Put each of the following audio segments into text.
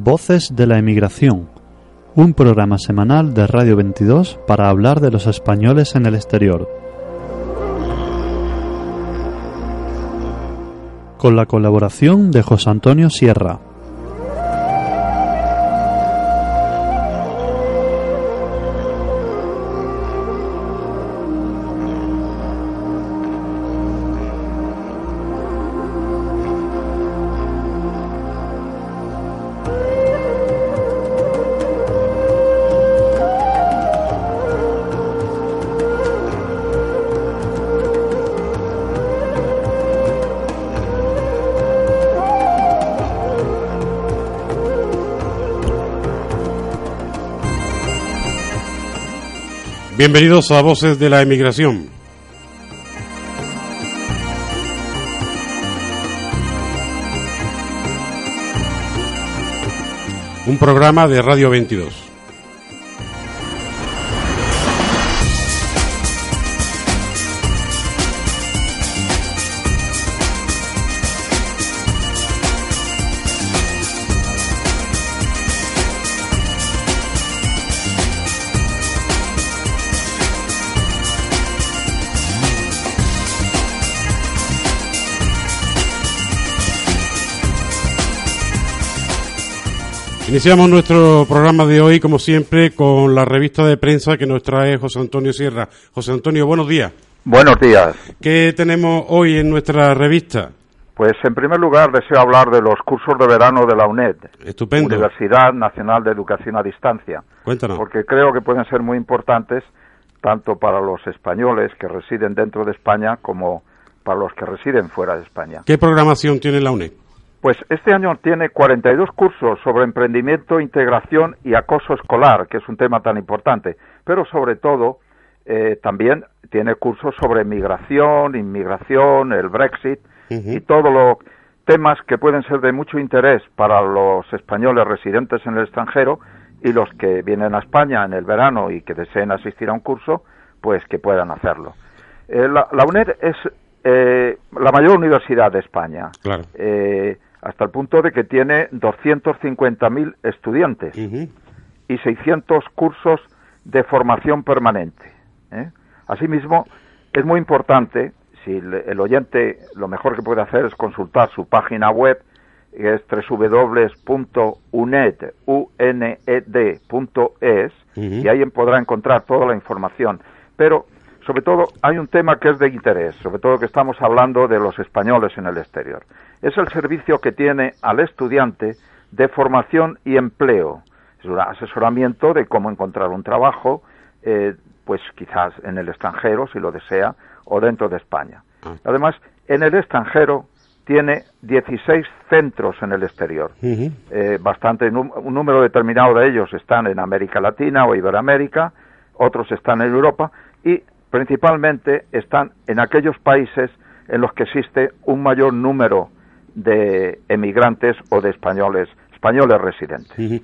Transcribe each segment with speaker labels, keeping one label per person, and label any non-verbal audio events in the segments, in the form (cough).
Speaker 1: Voces de la Emigración, un programa semanal de Radio 22 para hablar de los españoles en el exterior. Con la colaboración de José Antonio Sierra.
Speaker 2: Bienvenidos a Voces de la Emigración. Un programa de Radio 22. Iniciamos nuestro programa de hoy, como siempre, con la revista de prensa que nos trae José Antonio Sierra. José Antonio, buenos días.
Speaker 3: Buenos días.
Speaker 2: ¿Qué tenemos hoy en nuestra revista?
Speaker 3: Pues en primer lugar deseo hablar de los cursos de verano de la UNED.
Speaker 2: Estupendo.
Speaker 3: Universidad Nacional de Educación a Distancia.
Speaker 2: Cuéntanos.
Speaker 3: Porque creo que pueden ser muy importantes tanto para los españoles que residen dentro de España como para los que residen fuera de España.
Speaker 2: ¿Qué programación tiene la UNED?
Speaker 3: Pues este año tiene 42 cursos sobre emprendimiento, integración y acoso escolar, que es un tema tan importante, pero sobre todo eh, también tiene cursos sobre migración, inmigración, el Brexit y todos los temas que pueden ser de mucho interés para los españoles residentes en el extranjero y los que vienen a España en el verano y que deseen asistir a un curso, pues que puedan hacerlo. Eh, la, UNED es eh, la mayor universidad de España.
Speaker 2: Claro
Speaker 3: hasta el punto de que tiene 250.000 estudiantes y 600 cursos de formación permanente. ¿eh? Asimismo, es muy importante, si el, oyente lo mejor que puede hacer es consultar su página web, que es www.uned.es, y ahí podrá encontrar toda la información. Pero sobre todo hay un tema que es de interés, sobre todo que estamos hablando de los españoles en el exterior. Es el servicio que tiene al estudiante de formación y empleo. Es un asesoramiento de cómo encontrar un trabajo, eh, pues quizás en el extranjero, si lo desea, o dentro de España. Ah. Además, en el extranjero tiene 16 centros en el exterior. Eh, bastante, un número determinado de ellos están en América Latina o Iberoamérica, otros están en Europa y principalmente están en aquellos países en los que existe un mayor número de emigrantes o de españoles españoles residentes.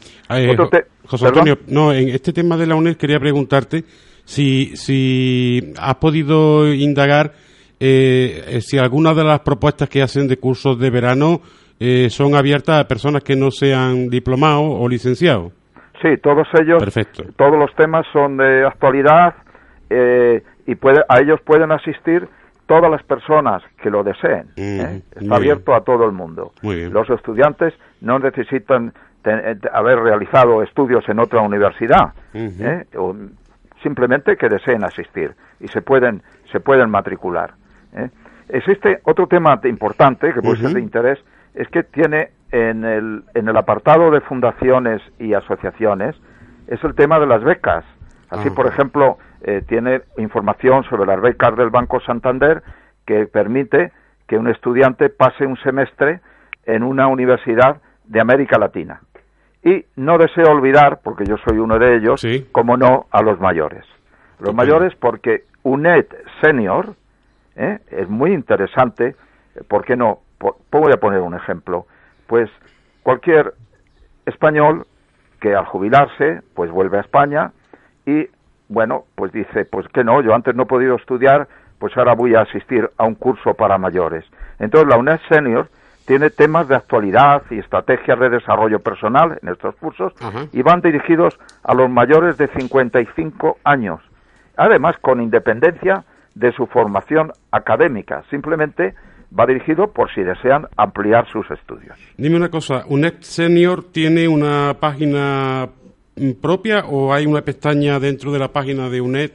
Speaker 2: José Antonio, no, en este tema de la UNED quería preguntarte si, si has podido indagar eh, si algunas de las propuestas que hacen de cursos de verano eh, son abiertas a personas que no sean diplomados o licenciados.
Speaker 3: Sí, todos ellos,
Speaker 2: Perfecto.
Speaker 3: todos los temas son de actualidad eh, y puede, a ellos pueden asistir todas las personas que lo deseen. ¿eh? Está abierto a todo el mundo. Los estudiantes no necesitan eh, haber realizado estudios en otra universidad, o simplemente que deseen asistir y se pueden se pueden matricular. Existe otro tema importante que puede ser de interés es que tiene en el en el apartado de fundaciones y asociaciones es el tema de las becas. Así, por ejemplo, eh, tiene información sobre las becas del Banco Santander que permite que un estudiante pase un semestre en una universidad de América Latina. Y no deseo olvidar, porque yo soy uno de ellos, como no, a los mayores. Los mayores porque UNED Senior ¿eh? es muy interesante, ¿por qué no? voy a poner un ejemplo. Pues cualquier español que al jubilarse, pues vuelve a España y bueno, pues dice, pues que no, yo antes no he podido estudiar, pues ahora voy a asistir a un curso para mayores. Entonces la UNED Senior tiene temas de actualidad y estrategias de desarrollo personal en estos cursos y van dirigidos a los mayores de 55 años. Además, con independencia de su formación académica. Simplemente va dirigido por si desean ampliar sus estudios.
Speaker 2: Dime una cosa, ¿UNED Senior tiene una página propia o hay una pestaña dentro de la página de UNED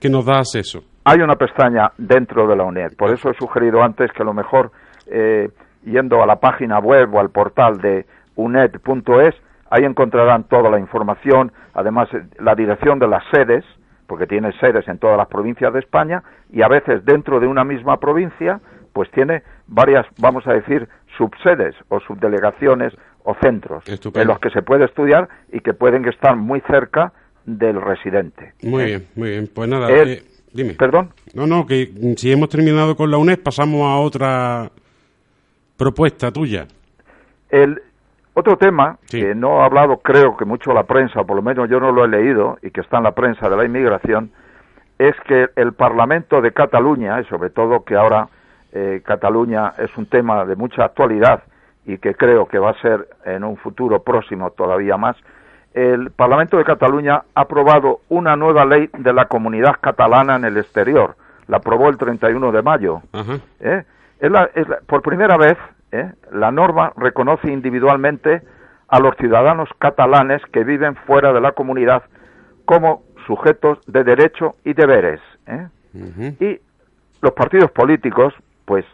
Speaker 2: que nos da acceso?
Speaker 3: Hay una pestaña dentro de la UNED, por eso he sugerido antes que lo mejor eh, yendo a la página web o al portal de uned.es, ahí encontrarán toda la información, además eh, la dirección de las sedes, porque tiene sedes en todas las provincias de España y a veces dentro de una misma provincia pues tiene varias, vamos a decir, subsedes o subdelegaciones o centros en los que se puede estudiar y que pueden estar muy cerca del residente.
Speaker 2: Muy bien, muy bien. Pues nada, eh, dime.
Speaker 3: ¿Perdón?
Speaker 2: No, no, que si hemos terminado con la UNED pasamos a otra propuesta tuya.
Speaker 3: El otro tema que no ha hablado, creo que mucho la prensa, por lo menos yo no lo he leído y que está en la prensa de la inmigración, es que el Parlamento de Cataluña, y sobre todo que ahora eh, Cataluña es un tema de mucha actualidad y que creo que va a ser en un futuro próximo todavía más, el Parlamento de Cataluña ha aprobado una nueva ley de la comunidad catalana en el exterior. La aprobó el 31 de mayo. ¿Eh? por primera vez, ¿eh? la norma reconoce individualmente a los ciudadanos catalanes que viven fuera de la comunidad como sujetos de derecho y deberes. Y los partidos políticos, pues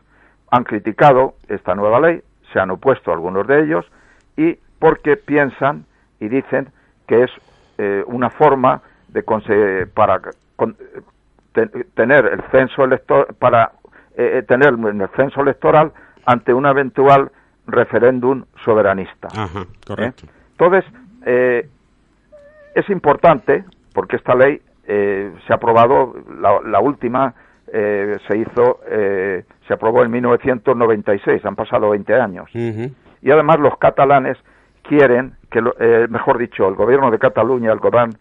Speaker 3: han criticado esta nueva ley, se han opuesto algunos de ellos y porque piensan y dicen que es eh, una forma de para tener el censo electoral para eh, eh, tener el censo electoral ante un eventual referéndum soberanista.
Speaker 2: Ajá, correcto.
Speaker 3: Entonces, es importante porque esta ley se ha aprobado la, la última eh, se hizo, eh, se aprobó en 1996, han pasado 20 años. Y además los catalanes quieren que, eh, mejor dicho, el gobierno de Cataluña, el gobierno,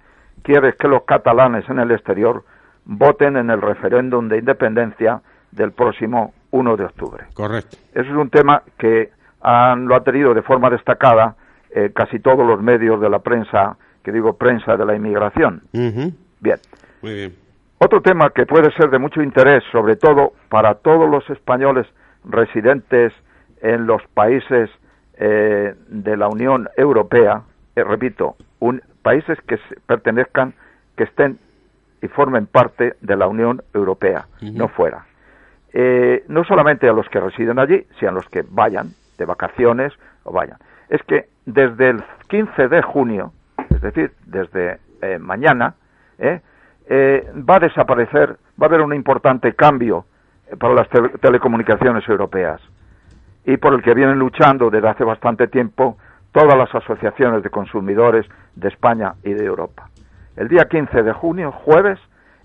Speaker 3: quiere que los catalanes en el exterior voten en el referéndum de independencia del próximo 1 de octubre.
Speaker 2: Correcto.
Speaker 3: Eso es un tema que han, lo ha tenido de forma destacada casi todos los medios de la prensa, que digo prensa de la inmigración. Bien.
Speaker 2: Muy bien.
Speaker 3: Otro tema que puede ser de mucho interés, sobre todo para todos los españoles residentes en los países eh, de la Unión Europea, eh, repito, países que pertenezcan, que estén y formen parte de la Unión Europea, no fuera. Eh, no solamente a los que residen allí, sino a los que vayan de vacaciones o vayan. Es que desde el 15 de junio, es decir, desde mañana, eh, va a desaparecer, va a haber un importante cambio eh, para las telecomunicaciones europeas y por el que vienen luchando desde hace bastante tiempo todas las asociaciones de consumidores de España y de Europa. El día 15 de junio, jueves,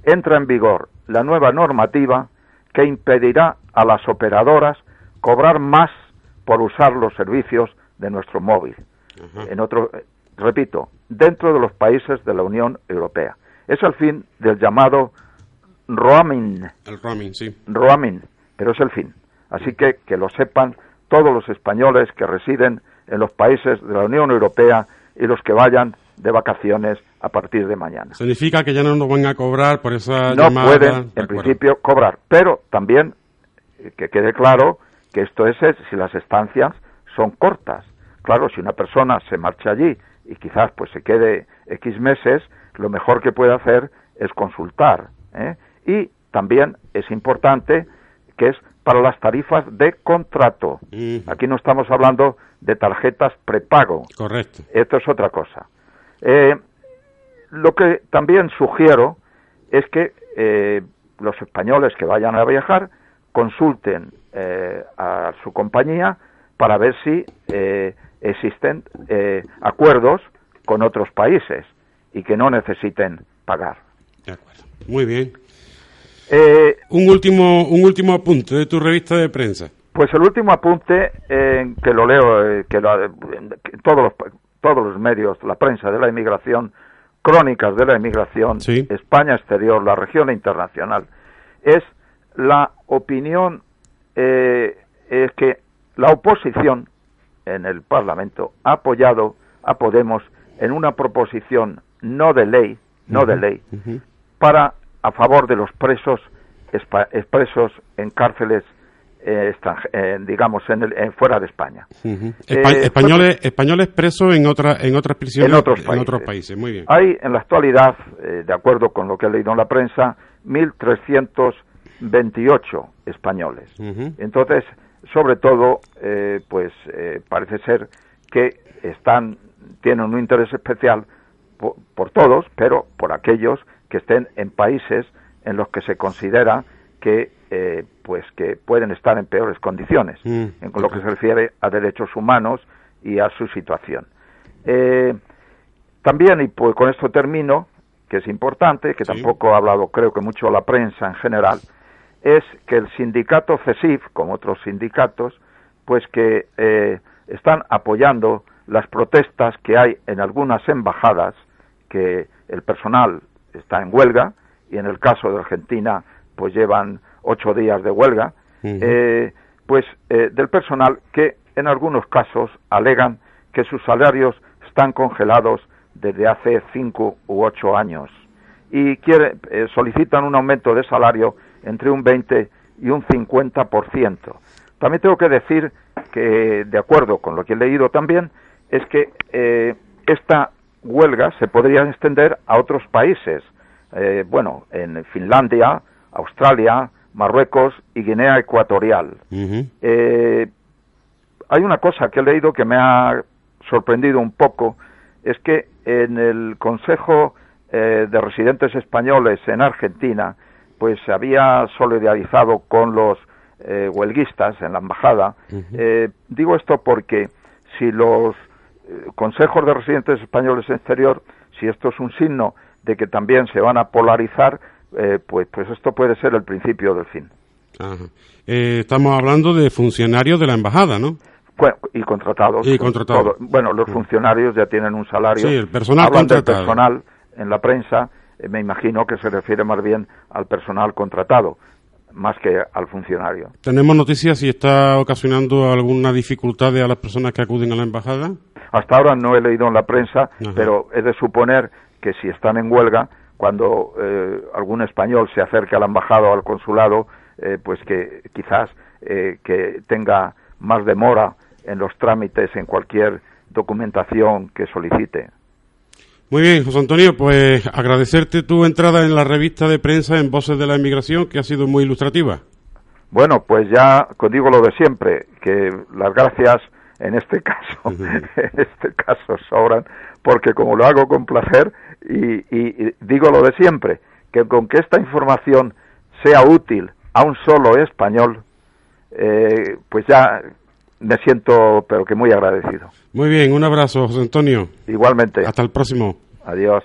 Speaker 3: entra en vigor la nueva normativa que impedirá a las operadoras cobrar más por usar los servicios de nuestro móvil. En otro, repito, dentro de los países de la Unión Europea. Es el fin del llamado roaming.
Speaker 2: El roaming, sí.
Speaker 3: Roaming, pero es el fin. Así que que lo sepan todos los españoles que residen en los países de la Unión Europea y los que vayan de vacaciones a partir de mañana.
Speaker 2: Significa que ya no nos van a cobrar por esa
Speaker 3: no pueden, en principio, cobrar, pero también eh, que quede claro que esto es si las estancias son cortas. Claro, si una persona se marcha allí y quizás pues se quede X meses, lo mejor que puede hacer es consultar. ¿eh? Y también es importante que es para las tarifas de contrato. Aquí no estamos hablando de tarjetas prepago.
Speaker 2: Correcto.
Speaker 3: Esto es otra cosa. Eh, lo que también sugiero es que eh, los españoles que vayan a viajar consulten a su compañía para ver si existen acuerdos con otros países y que no necesiten pagar.
Speaker 2: De acuerdo. Muy bien. Eh, un último un último apunte de tu revista de prensa.
Speaker 3: Pues el último apunte eh, que lo leo eh, que, todos los todos los medios, la prensa de la inmigración, crónicas de la inmigración, España exterior, la región internacional, es la opinión es que la oposición en el Parlamento ha apoyado a Podemos en una proposición no de ley, no de ley, para a favor de los presos expresos en cárceles eh, digamos en, el, fuera de España.
Speaker 2: Eh, españoles, españoles presos en otra, en otras prisiones
Speaker 3: en otros países.
Speaker 2: Muy bien.
Speaker 3: Hay en la actualidad, eh, de acuerdo con lo que he leído en la prensa, 1.328 españoles. Entonces, sobre todo, pues parece ser que están tienen un interés especial por, todos, pero por aquellos que estén en países en los que se considera que eh, pues que pueden estar en peores condiciones mm, en lo que se refiere a derechos humanos y a su situación. Eh, también, y pues con esto termino, que es importante, que tampoco ha hablado creo que mucho la prensa en general, es que el sindicato CESIF, como otros sindicatos, pues que eh, están apoyando las protestas que hay en algunas embajadas, que el personal está en huelga, y en el caso de Argentina, pues llevan ocho días de huelga, eh, pues eh, del personal que en algunos casos alegan que sus salarios están congelados desde hace cinco u ocho años y quiere, eh, solicitan un aumento de salario entre un 20 y un 50%. También tengo que decir que, de acuerdo con lo que he leído también, es que esta huelga se podría extender a otros países. Eh, bueno, en Finlandia, Australia, Marruecos y Guinea Ecuatorial. Eh, hay una cosa que he leído que me ha sorprendido un poco, es que en el Consejo de Residentes Españoles en Argentina, pues se había solidarizado con los huelguistas en la embajada. digo esto porque si los consejos de residentes españoles en exterior, si esto es un signo de que también se van a polarizar, eh, pues, pues esto puede ser el principio del fin.
Speaker 2: Eh, estamos hablando de funcionarios de la embajada, ¿no?
Speaker 3: y contratados.
Speaker 2: Y contratados.
Speaker 3: Bueno, los funcionarios ya tienen un salario.
Speaker 2: Sí, el personal contratado.
Speaker 3: personal en la prensa, eh, me imagino que se refiere más bien al personal contratado más que al funcionario.
Speaker 2: ¿Tenemos noticias si está ocasionando alguna dificultad a las personas que acuden a la embajada?
Speaker 3: Hasta ahora no he leído en la prensa, pero he de suponer que si están en huelga, cuando eh, algún español se acerque a la embajada o al consulado, eh, pues que quizás eh, que tenga más demora en los trámites, en cualquier documentación que solicite.
Speaker 2: Muy bien, José Antonio, pues agradecerte tu entrada en la revista de prensa en Voces de la Inmigración, que ha sido muy ilustrativa.
Speaker 3: Bueno, pues ya digo lo de siempre, que las gracias en este caso, (laughs) en este caso sobran, porque como lo hago con placer y, digo lo de siempre, que con que esta información sea útil a un solo español, eh, pues ya me siento, pero que muy agradecido.
Speaker 2: Muy bien, un abrazo, José Antonio.
Speaker 3: Igualmente.
Speaker 2: Hasta el próximo.
Speaker 3: Adiós.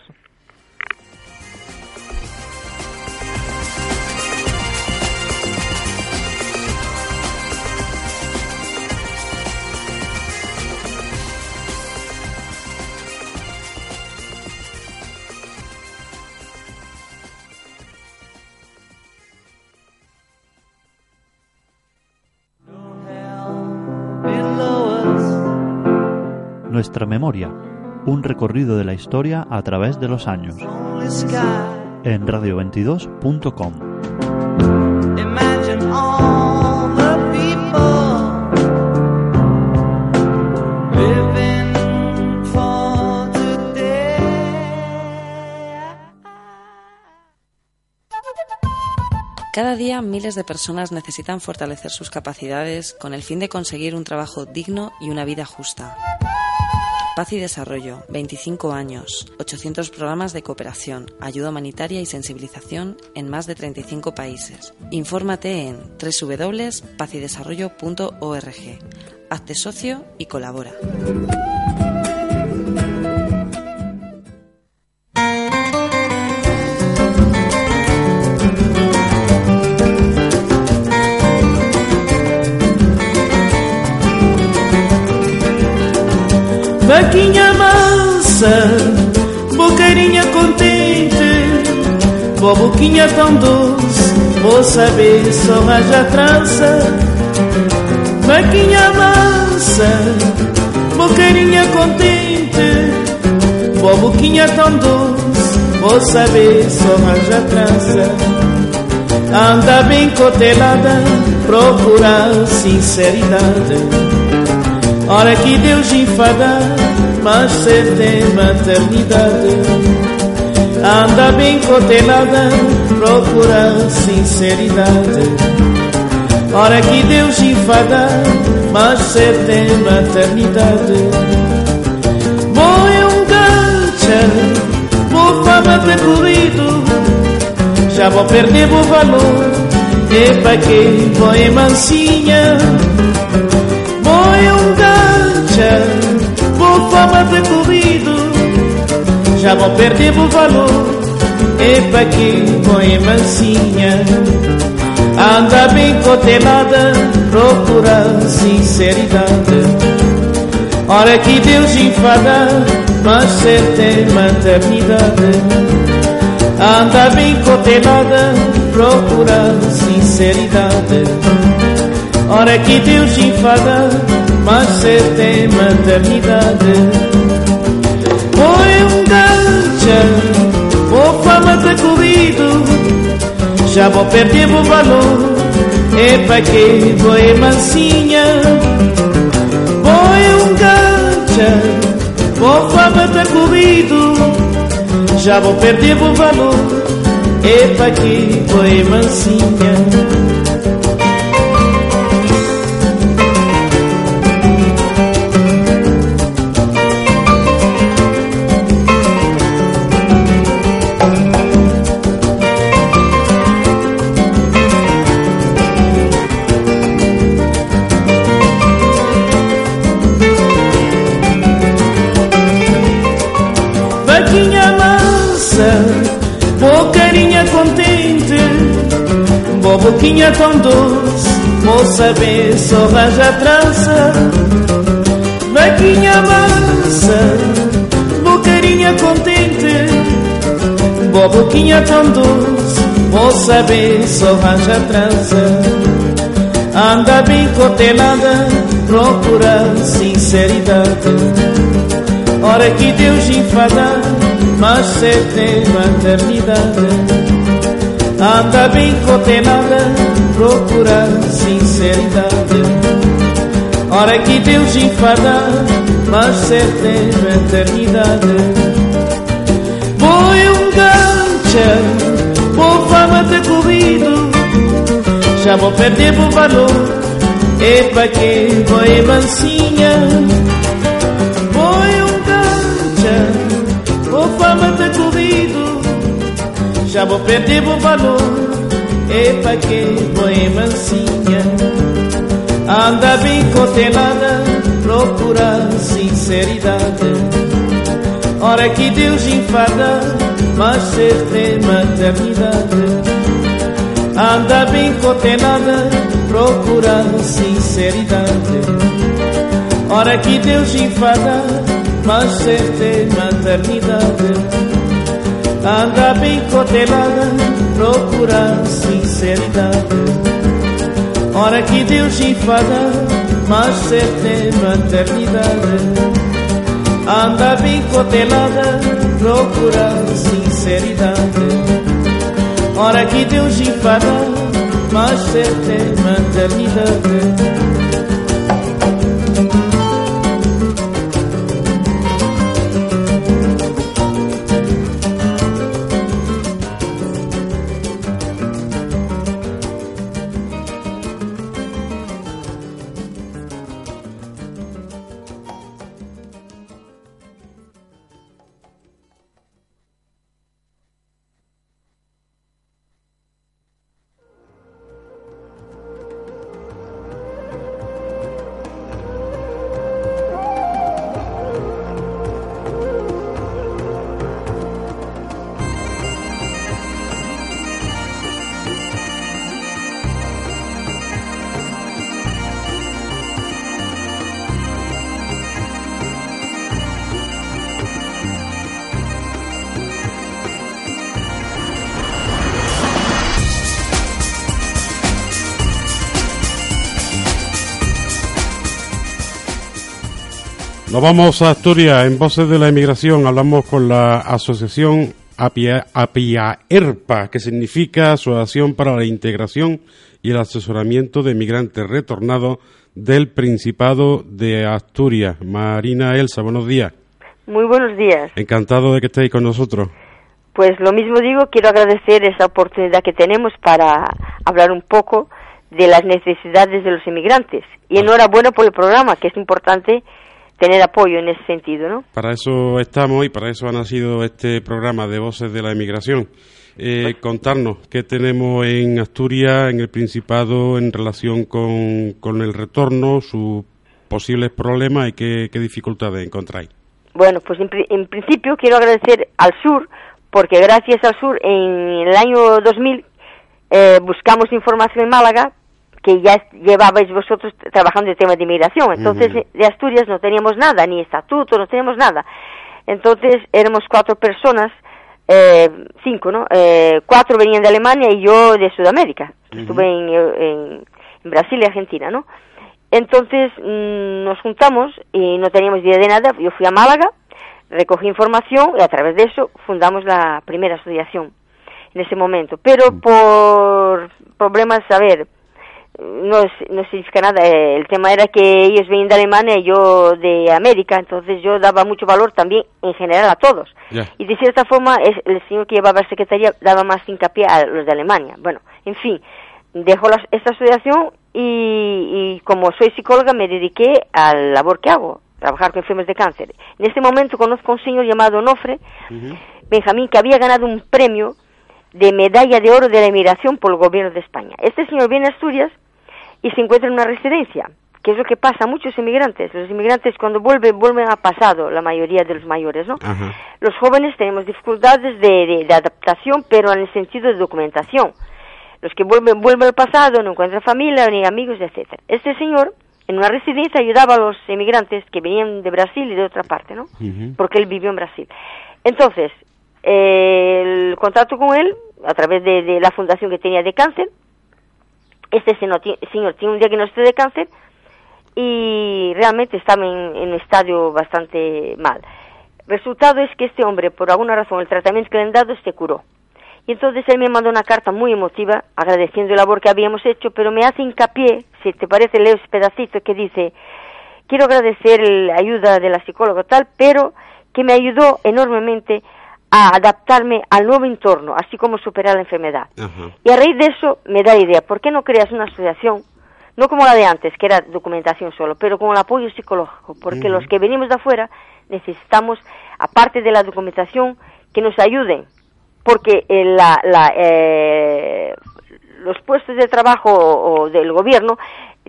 Speaker 1: Nuestra memoria, un recorrido de la historia a través de los años. En radio22.com.
Speaker 4: Cada día miles de personas necesitan fortalecer sus capacidades con el fin de conseguir un trabajo digno y una vida justa. Paz y Desarrollo, 25 años, 800 programas de cooperación, ayuda humanitaria y sensibilización en más de 35 países. Infórmate en www.pazydesarrollo.org. Hazte socio y colabora.
Speaker 5: Com boquinha tão doce, vou saber só a trança. Vaquinha mansa, boqueirinha contente, boa boquinha tão doce, vou saber só arranja trança. Anda bem cotelada, procurar sinceridade. Hora que Deus enfada, mas cê tem maternidade. Anda bem cotelada, procura sinceridade. Hora que Deus enfada, mas cê tem maternidade. Boi um gancha, vou fama percorrido, já vou perder o valor. E pra que boi mansinha? Boi um gancha, vou fama percorrido, já vou perder o valor. E pra que boi mansinha? Anda bem cotelada, procura sinceridade. Hora que Deus enfada, mas cê tem maternidade. Anda bem cotelada, procura sinceridade. Hora que Deus enfada, mas cê tem maternidade. Foi um gancho, ou fama corrido já vou perder o valor. E pra que foi mansinha? Foi um gancha, vou fama corrido. Já vou perder o valor. E pra que foi mansinha? Boquinha tão doce, moça bem, só arranja trança. Vaquinha mansa, boqueirinha contente, boa boquinha tão doce, moça bem, só arranja trança. Anda bem cotelada, procura sinceridade. Hora que Deus enfada, mas cê tem maternidade. Anda bem cotenada, procura sinceridade. Hora que Deus enfada, mas certa é eternidade. Foi um gancho, por fama ter corrido, já vou perder o valor. E pra que foi mansinha? Vou perder o valor. Epa, que foi mansinha, anda bem cotelada, procura sinceridade. Hora que Deus enfada, mas ser maternidade. Anda bem cotelada, procura sinceridade. Hora que Deus enfada, mas ser maternidade. Anda bem cotelada, procura sinceridade. Hora que Deus enfada, mas certa maternidade. Anda bem cotelada, procura sinceridade. Hora que Deus enfada, mas certa maternidade.
Speaker 2: Nos vamos a Asturias. En Voces de la Inmigración hablamos con la Asociación Apia, ERPA, que significa Asociación para la Integración y el Asesoramiento de Migrantes Retornados del Principado de Asturias. Marina Elsa, buenos días.
Speaker 6: Muy buenos días.
Speaker 2: Encantado de que estéis con nosotros.
Speaker 6: Pues lo mismo digo, quiero agradecer esa oportunidad que tenemos para hablar un poco de las necesidades de los inmigrantes. Y ah. enhorabuena por el programa, que es importante tener apoyo en ese sentido, ¿no?
Speaker 2: Para eso estamos y para eso ha nacido este programa de Voces de la Emigración. Eh, contarnos qué tenemos en Asturias, en el Principado, en relación con, con el retorno, sus posibles problemas y qué, dificultades encontráis.
Speaker 6: Bueno, pues en, principio quiero agradecer al Sur, porque gracias al Sur en el año 2000 eh, buscamos información en Málaga que ya llevabais vosotros trabajando el tema de inmigración. Entonces, de Asturias no teníamos nada, ni estatuto, no teníamos nada. Entonces, éramos cuatro personas, eh, cinco, ¿no? Eh, cuatro venían de Alemania y yo de Sudamérica. Estuve en, Brasil y Argentina, ¿no? Entonces, mm, nos juntamos y no teníamos idea de nada. Yo fui a Málaga, recogí información y a través de eso fundamos la primera asociación en ese momento. Pero por problemas, a ver, no, no significa nada. Eh, el tema era que ellos venían de Alemania y yo de América, entonces yo daba mucho valor también en general a todos. Y de cierta forma es, el señor que llevaba la secretaría daba más hincapié a los de Alemania. Bueno, en fin, dejo esta asociación y, como soy psicóloga me dediqué a la labor que hago, trabajar con enfermos de cáncer. En este momento conozco a un señor llamado Nofre, Benjamín, que había ganado un premio de medalla de oro de la emigración por el gobierno de España. Este señor viene a Asturias y se encuentra en una residencia, que es lo que pasa a muchos inmigrantes. Los inmigrantes cuando vuelven, vuelven a pasado, la mayoría de los mayores, ¿no? Los jóvenes tenemos dificultades de, de, adaptación, pero en el sentido de documentación. Los que vuelven, vuelven al pasado, no encuentran familia, ni amigos, etcétera. Este señor, en una residencia, ayudaba a los inmigrantes que venían de Brasil y de otra parte, ¿no? Porque él vivió en Brasil. Entonces, el contrato con él, a través de la fundación que tenía de cáncer, este señor, tiene un diagnóstico de cáncer y realmente estaba en, un estadio bastante mal. Resultado es que este hombre, por alguna razón, el tratamiento que le han dado se curó. Y entonces él me mandó una carta muy emotiva, agradeciendo la labor que habíamos hecho, pero me hace hincapié, si te parece, leo ese pedacito que dice, quiero agradecer la ayuda de la psicóloga tal, pero que me ayudó enormemente a adaptarme al nuevo entorno, así como superar la enfermedad. Y a raíz de eso me da idea, ¿por qué no creas una asociación, no como la de antes, que era documentación solo, pero con el apoyo psicológico? Porque los que venimos de afuera necesitamos, aparte de la documentación, que nos ayuden, porque eh, la, eh, los puestos de trabajo o, del gobierno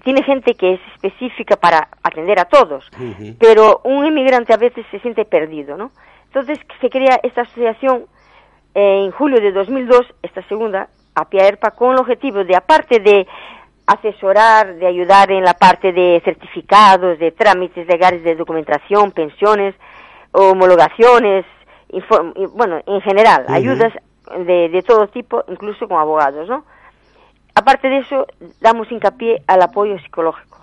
Speaker 6: tiene gente que es específica para atender a todos, pero un inmigrante a veces se siente perdido, ¿no? Entonces se crea esta asociación eh, en julio de 2002, esta segunda, APIA ERPA, con el objetivo de, aparte de asesorar, de ayudar en la parte de certificados, de trámites legales de documentación, pensiones, homologaciones, bueno, en general, ayudas de, de, todo tipo, incluso con abogados, ¿no? Aparte de eso, damos hincapié al apoyo psicológico.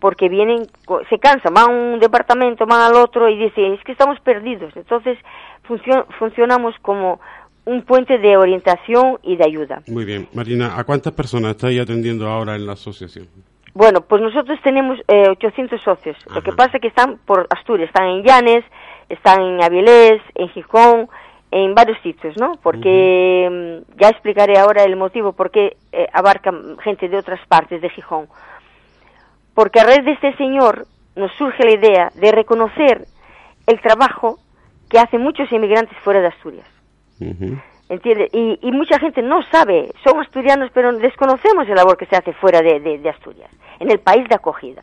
Speaker 6: Porque vienen, se cansan, van a un departamento, van al otro y dicen, es que estamos perdidos. Entonces, funcionamos como un puente de orientación y de ayuda.
Speaker 2: Muy bien. Marina, ¿a cuántas personas estáis atendiendo ahora en la asociación?
Speaker 6: Bueno, pues nosotros tenemos eh, 800 socios. Lo que pasa es que están por Asturias, están en Llanes, están en Avilés, en Gijón, en varios sitios, ¿no? Porque mm, ya explicaré ahora el motivo por qué eh, abarcan gente de otras partes de Gijón porque a raíz de este señor nos surge la idea de reconocer el trabajo que hacen muchos inmigrantes fuera de Asturias. ¿Entiendes? Y, mucha gente no sabe, son asturianos, pero desconocemos el labor que se hace fuera de, Asturias, en el país de acogida.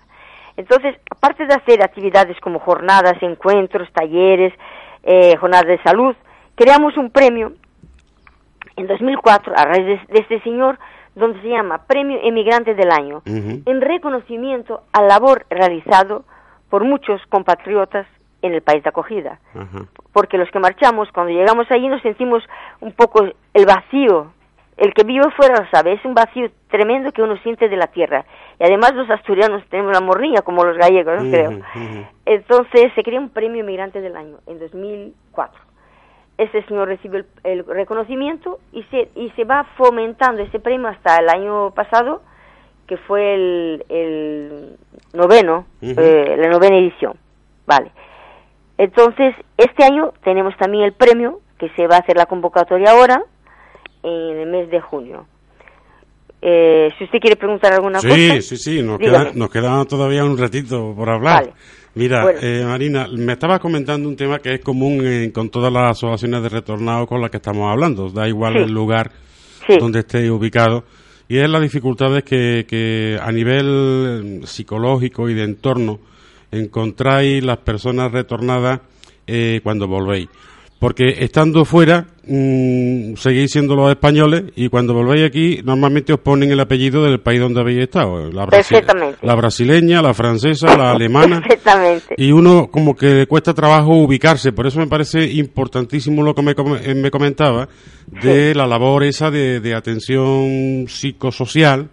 Speaker 6: Entonces, aparte de hacer actividades como jornadas, encuentros, talleres, eh, jornadas de salud, creamos un premio en 2004 a raíz de este señor donde se llama Premio Emigrante del Año, en reconocimiento al labor realizado por muchos compatriotas en el país de acogida. Porque los que marchamos, cuando llegamos allí nos sentimos un poco el vacío. El que vive fuera lo sabe, es un vacío tremendo que uno siente de la tierra. Y además los asturianos tenemos la morriña como los gallegos, creo. Entonces se crea un premio migrante del año en 2004. Este señor recibe el, reconocimiento y se, y se va fomentando ese premio hasta el año pasado, que fue el, noveno, eh, la novena edición. Vale. Entonces, este año tenemos también el premio, que se va a hacer la convocatoria ahora, en el mes de junio. Eh, si usted quiere preguntar alguna cosa.
Speaker 2: Sí, sí, sí, nos queda, nos queda, todavía un ratito por hablar. Mira, eh, Marina, me estabas comentando un tema que es común con todas las asociaciones de retornados con las que estamos hablando, da igual el lugar donde esté ubicado, y es las dificultades que, que a nivel psicológico y de entorno encontráis las personas retornadas eh, cuando volvéis porque estando fuera mmm, seguís siendo los españoles y cuando volvéis aquí normalmente os ponen el apellido del país donde habéis estado.
Speaker 6: La,
Speaker 2: la brasileña, la francesa, la alemana.
Speaker 6: Perfectamente.
Speaker 2: Y uno como que le cuesta trabajo ubicarse. Por eso me parece importantísimo lo que me, eh, me comentaba de la labor esa de, atención psicosocial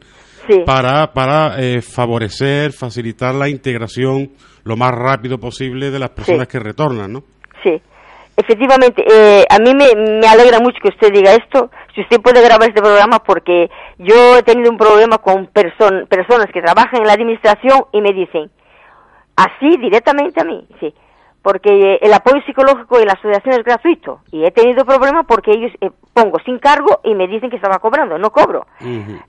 Speaker 2: para, para eh, favorecer, facilitar la integración lo más rápido posible de las personas que retornan, ¿no?
Speaker 6: Sí. Efectivamente, eh, a mí me, alegra mucho que usted diga esto, si usted puede grabar este programa, porque yo he tenido un problema con personas que trabajan en la administración y me dicen, así directamente a mí, sí, porque el apoyo psicológico y la asociación es gratuito, y he tenido problemas porque ellos eh, pongo sin cargo y me dicen que estaba cobrando, no cobro.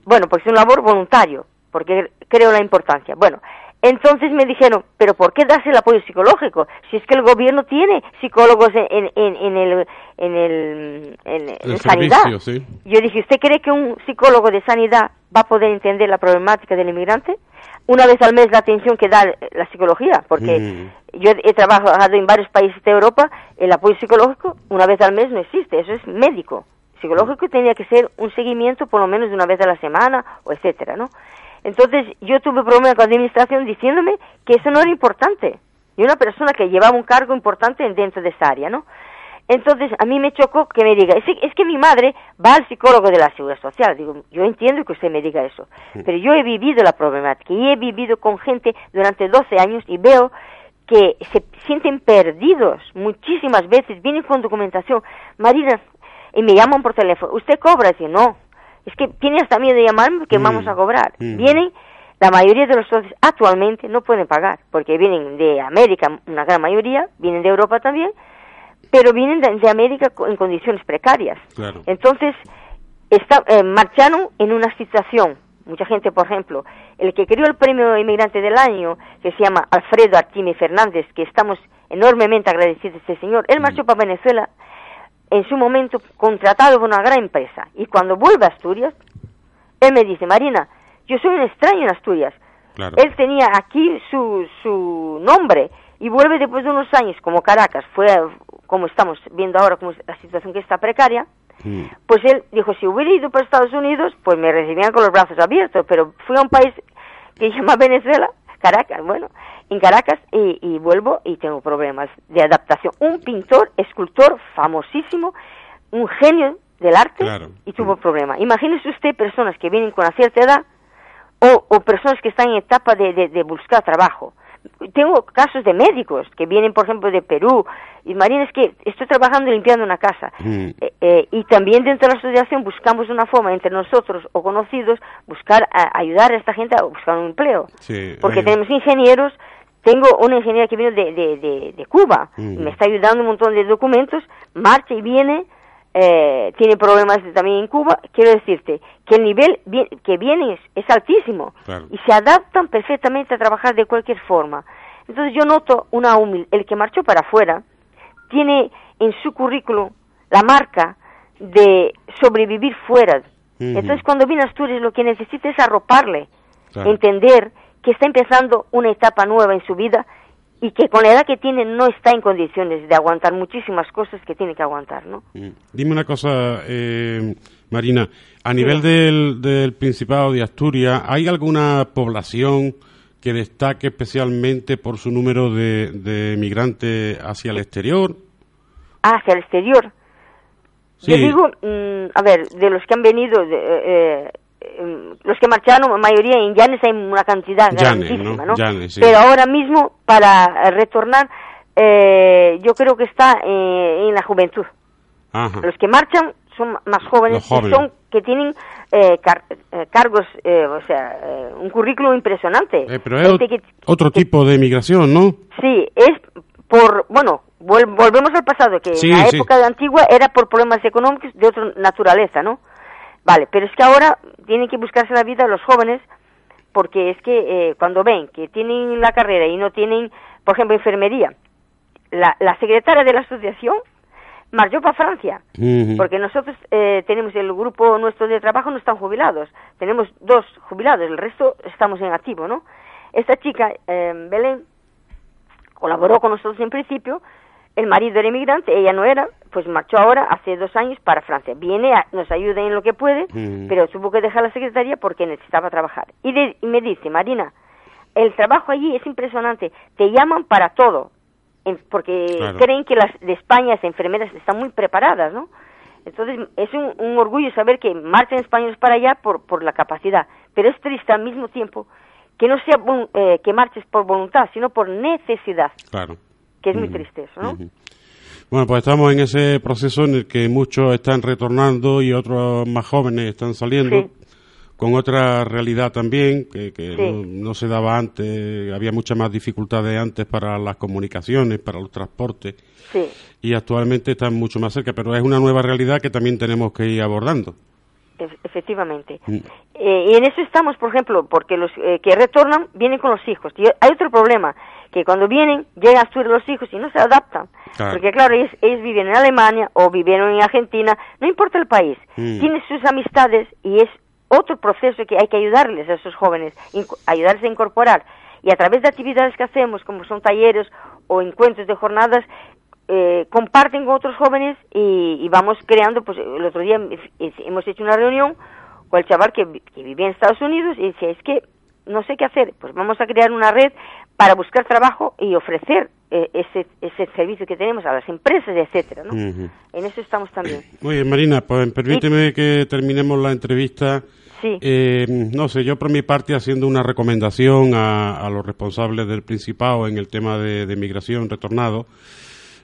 Speaker 6: Bueno, pues es un labor voluntario, porque creo la importancia. Bueno, entonces me dijeron, pero ¿por qué das el apoyo psicológico? Si es que el gobierno tiene psicólogos en, en, en el, en el, en, sanidad. Yo dije, ¿usted cree que un psicólogo de sanidad va a poder entender la problemática del inmigrante? Una vez al mes la atención que da la psicología, porque mm. yo he trabajado en varios países de Europa, el apoyo psicológico una vez al mes no existe, eso es médico. Psicológico tenía que ser un seguimiento por lo menos de una vez a la semana, o etcétera, ¿no? Entonces yo tuve problemas con la administración diciéndome que eso no era importante. Y una persona que llevaba un cargo importante dentro de esa área, ¿no? Entonces a mí me chocó que me diga, es, que mi madre va al psicólogo de la seguridad social. Digo, yo entiendo que usted me diga eso, pero yo he vivido la problemática y he vivido con gente durante 12 años y veo que se sienten perdidos muchísimas veces, vienen con documentación, Marina, y me llaman por teléfono, ¿usted cobra? Y no, es que tiene hasta miedo de llamarme porque mm. vamos a cobrar. Mm. Vienen, la mayoría de los socios actualmente no pueden pagar, porque vienen de América, una gran mayoría, vienen de Europa también, pero vienen de, América en condiciones precarias. Entonces, está, eh, marcharon en una situación, mucha gente, por ejemplo, el que creó el premio inmigrante del año, que se llama Alfredo Artime Fernández, que estamos enormemente agradecidos a este señor, él marchó mm. para Venezuela en su momento contratado por una gran empresa y cuando vuelve a Asturias, él me dice, Marina, yo soy un extraño en Asturias. Él tenía aquí su, su nombre y vuelve después de unos años, como Caracas, fue como estamos viendo ahora, como la situación que está precaria, mm. pues él dijo, si hubiera ido para Estados Unidos, pues me recibían con los brazos abiertos, pero fui a un país que se llama Venezuela, Caracas, bueno, en Caracas y, vuelvo y tengo problemas de adaptación. Un pintor, escultor famosísimo, un genio del arte y tuvo problemas. Imagínese usted personas que vienen con una cierta edad o, personas que están en etapa de buscar trabajo tengo casos de médicos que vienen, por ejemplo, de Perú. Y Marina, es que estoy trabajando limpiando una casa. Mm. Eh, eh, y también dentro de la asociación buscamos una forma entre nosotros o conocidos, buscar ayudar a esta gente a buscar un empleo. Porque tenemos ingenieros. Tengo una ingeniera que viene de, de, Cuba. Mm. Me está ayudando un montón de documentos. Marcha y viene eh, tiene problemas también en Cuba, quiero decirte que el nivel que viene es, altísimo y se adaptan perfectamente a trabajar de cualquier forma. Entonces yo noto una humildad, el que marchó para afuera tiene en su currículum la marca de sobrevivir fuera. Entonces cuando viene a Asturias lo que necesita es arroparle, entender que está empezando una etapa nueva en su vida y que con la edad que tiene no está en condiciones de aguantar muchísimas cosas que tiene que aguantar, ¿no?
Speaker 2: Mm. Dime una cosa, eh, Marina, a nivel del, del, Principado de Asturias, ¿hay alguna población que destaque especialmente por su número de, de migrantes hacia el exterior?
Speaker 6: Ah, hacia el exterior. Yo digo, mm, a ver, de los que han venido, de, eh, em, los que marcharon, la mayoría en Llanes hay una cantidad grandísima, ¿no? Pero ahora mismo, para retornar, eh, yo creo que está eh, en la juventud. Los que marchan son más jóvenes, Y son que tienen eh, cargos, o sea, un currículo impresionante.
Speaker 2: pero es otro tipo de migración, ¿no?
Speaker 6: Sí, es por, bueno, volvemos al pasado, que en la época de antigua era por problemas económicos de otra naturaleza, ¿no? Vale, pero es que ahora tienen que buscarse la vida los jóvenes porque es que cuando ven que tienen la carrera y no tienen, por ejemplo, enfermería, la, la secretaria de la asociación marchó para Francia, porque nosotros eh, tenemos el grupo nuestro de trabajo no están jubilados, tenemos dos jubilados, el resto estamos en activo, ¿no? Esta chica, eh, Belén, colaboró con nosotros en principio, el marido era inmigrante, ella no era, pues marchó ahora, hace dos años, para Francia. Viene, nos ayuda en lo que puede, pero tuvo que dejar la secretaría porque necesitaba trabajar. Y, y me dice, Marina, el trabajo allí es impresionante, te llaman para todo, porque creen que las de España las enfermeras están muy preparadas, ¿no? Entonces es un, orgullo saber que marchan españoles para allá por, por la capacidad, pero es triste al mismo tiempo que no sea eh, que marches por voluntad, sino por necesidad.
Speaker 2: Claro.
Speaker 6: Que es muy triste eso, ¿no?
Speaker 2: Bueno, pues estamos en ese proceso en el que muchos están retornando y otros más jóvenes están saliendo con otra realidad también que, no, se daba antes, había muchas más dificultades antes para las comunicaciones, para los transportes, y actualmente están mucho más cerca, pero es una nueva realidad que también tenemos que ir abordando.
Speaker 6: Efectivamente. Mm. Eh, y en eso estamos, por ejemplo, porque los eh, que retornan vienen con los hijos. Y hay otro problema, que cuando vienen, llegan a los hijos y no se adaptan. Porque claro, ellos, viven en Alemania o vivieron en Argentina, no importa el país, mm. tienen sus amistades y es otro proceso que hay que ayudarles a esos jóvenes, ayudarles a incorporar. Y a través de actividades que hacemos, como son talleres o encuentros de jornadas, eh, comparten con otros jóvenes y, vamos creando, pues el otro día hemos hecho una reunión con el chaval que, que vivía en Estados Unidos y decía, es que no sé qué hacer, pues vamos a crear una red para buscar trabajo y ofrecer eh, ese, ese servicio que tenemos a las empresas, etcétera, ¿no? En eso estamos también. (clears throat)
Speaker 2: Muy bien, Marina, pues permíteme que terminemos la entrevista eh, no sé, yo por mi parte haciendo una recomendación a, los responsables del Principado en el tema de, migración retornado,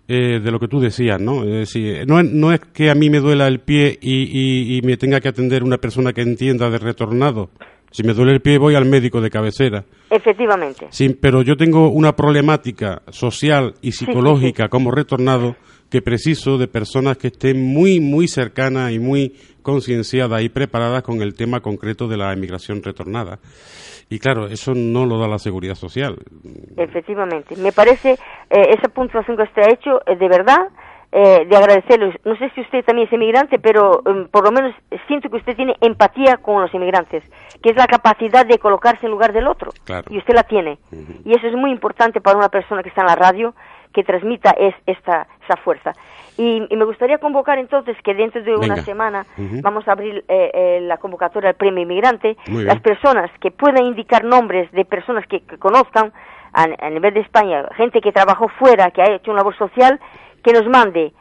Speaker 2: eh, de lo que tú decías, ¿no? Es decir, no, no, es que a mí me duela el pie y, me tenga que atender una persona que entienda de retornado. Si me duele el pie voy al médico de cabecera.
Speaker 6: Efectivamente.
Speaker 2: Sí, pero yo tengo una problemática social y psicológica como retornado que preciso de personas que estén muy, muy cercanas y muy concienciadas y preparadas con el tema concreto de la emigración retornada. Y claro, eso no lo da la seguridad social.
Speaker 6: Efectivamente. Me parece eh, esa puntuación que usted ha hecho, eh, de verdad, eh, de agradecerles. No sé si usted también es inmigrante, pero em, por lo menos siento que usted tiene empatía con los inmigrantes, que es la capacidad de colocarse en lugar del otro. Y usted la tiene. Y eso es muy importante para una persona que está en la radio que transmita es, esta, esa fuerza. Y, me gustaría convocar entonces que dentro de una semana vamos a abrir eh, eh, la convocatoria al Premio Inmigrante. Las personas que puedan indicar nombres de personas que, conozcan a, nivel de España, gente que trabajó fuera, que ha hecho una labor social, que nos mande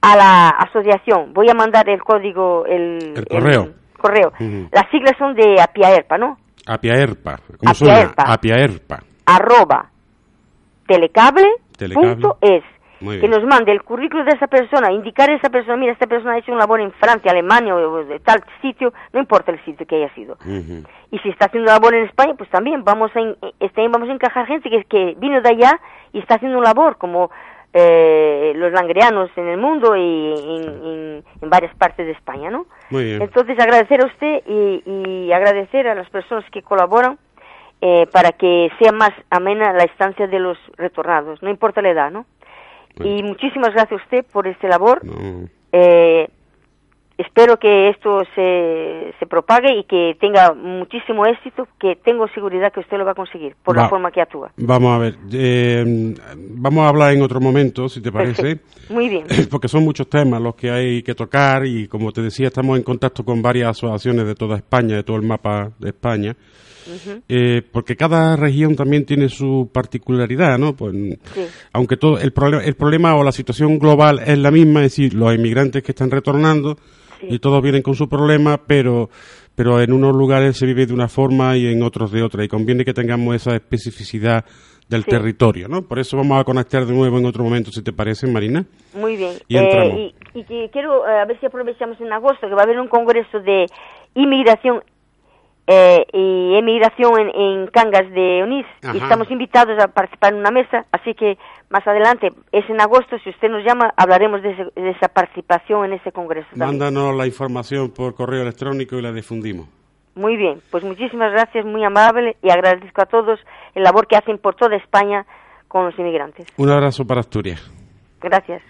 Speaker 6: a la asociación. Voy a mandar el código, el,
Speaker 2: correo.
Speaker 6: correo. Las siglas son de APIAERPA, ¿no?
Speaker 2: APIAERPA. ¿Cómo APIAERPA. APIAERPA.
Speaker 6: Arroba telecable que nos mande el currículo de esa persona, indicar a esa persona, mira, esta persona ha hecho un labor en Francia, Alemania o de tal sitio, no importa el sitio que haya sido. Y si está haciendo labor en España, pues también vamos a, este, vamos a encajar gente que, que vino de allá y está haciendo un labor, como eh, los langreanos en el mundo y en, varias partes de España, ¿no? Entonces agradecer a usted y agradecer a las personas que colaboran eh, para que sea más amena la estancia de los retornados, no importa la edad, ¿no? Y muchísimas gracias a usted por este labor. Eh, espero que esto se, se propague y que tenga muchísimo éxito, que tengo seguridad que usted lo va a conseguir por la forma que actúa.
Speaker 2: Vamos a ver, eh, vamos a hablar en otro momento, si te parece.
Speaker 6: Muy bien. (laughs)
Speaker 2: Porque son muchos temas los que hay que tocar y como te decía, estamos en contacto con varias asociaciones de toda España, de todo el mapa de España. Eh, porque cada región también tiene su particularidad, ¿no? Pues, Aunque todo el, problema, el problema o la situación global es la misma, es decir, los inmigrantes que están retornando y todos vienen con su problema, pero pero en unos lugares se vive de una forma y en otros de otra, y conviene que tengamos esa especificidad del territorio, ¿no? Por eso vamos a conectar de nuevo en otro momento, si te parece, Marina.
Speaker 6: Muy bien. Y, eh, quiero, a ver si aprovechamos en agosto, que va a haber un congreso de inmigración eh, y emigración en, Cangas de Onís y estamos invitados a participar en una mesa, así que más adelante, es en agosto, si usted nos llama, hablaremos de, esa participación en ese congreso.
Speaker 2: Mándanos la información por correo electrónico y la difundimos.
Speaker 6: Muy bien, pues muchísimas gracias, muy amable y agradezco a todos el labor que hacen por toda España con los inmigrantes.
Speaker 2: Un abrazo para Asturias.
Speaker 6: Gracias.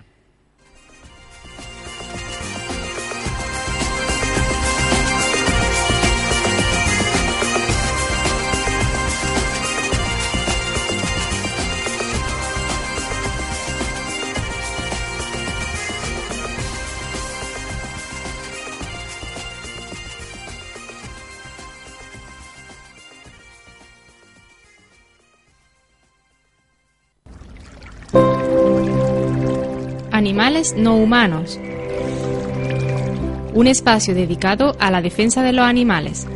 Speaker 7: No humanos. Un espacio dedicado a la defensa de los animales.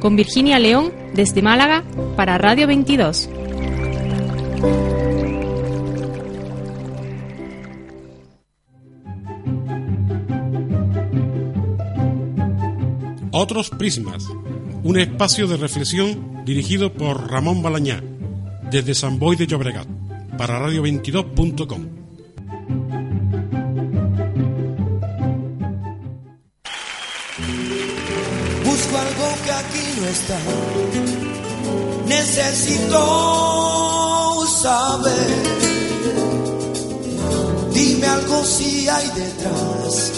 Speaker 7: Con Virginia León desde Málaga para Radio 22.
Speaker 2: Otros Prismas, un espacio de reflexión dirigido por Ramón Balañá, desde San Boy de Llobregat para radio22.com.
Speaker 8: Busco algo que aquí no está. Necesito saber. Dime algo si hay detrás.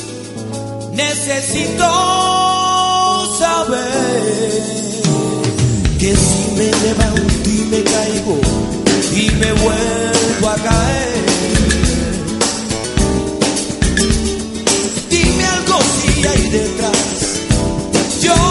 Speaker 8: Necesito saber que si me levanto y me caigo y me vuelvo a caer. Dime algo si hay detrás. Yo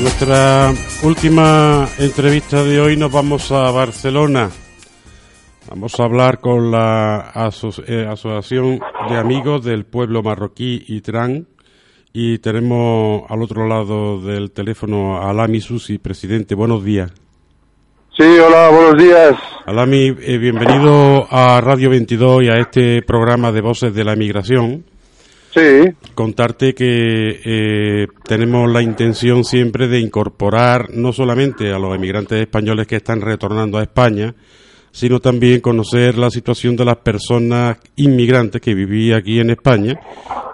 Speaker 2: nuestra última entrevista de hoy nos vamos a Barcelona. Vamos a hablar con la eh, Asociación de Amigos del Pueblo Marroquí Itrán y tenemos al otro lado del teléfono a Alami Susi, presidente. Buenos días.
Speaker 9: Sí, hola, buenos días.
Speaker 2: Alami, eh, bienvenido a Radio 22 y a este programa de Voces de la Emigración.
Speaker 9: Sí.
Speaker 2: Contarte que eh, tenemos la intención siempre de incorporar no solamente a los emigrantes españoles que están retornando a España, sino también conocer la situación de las personas inmigrantes que vivían aquí en España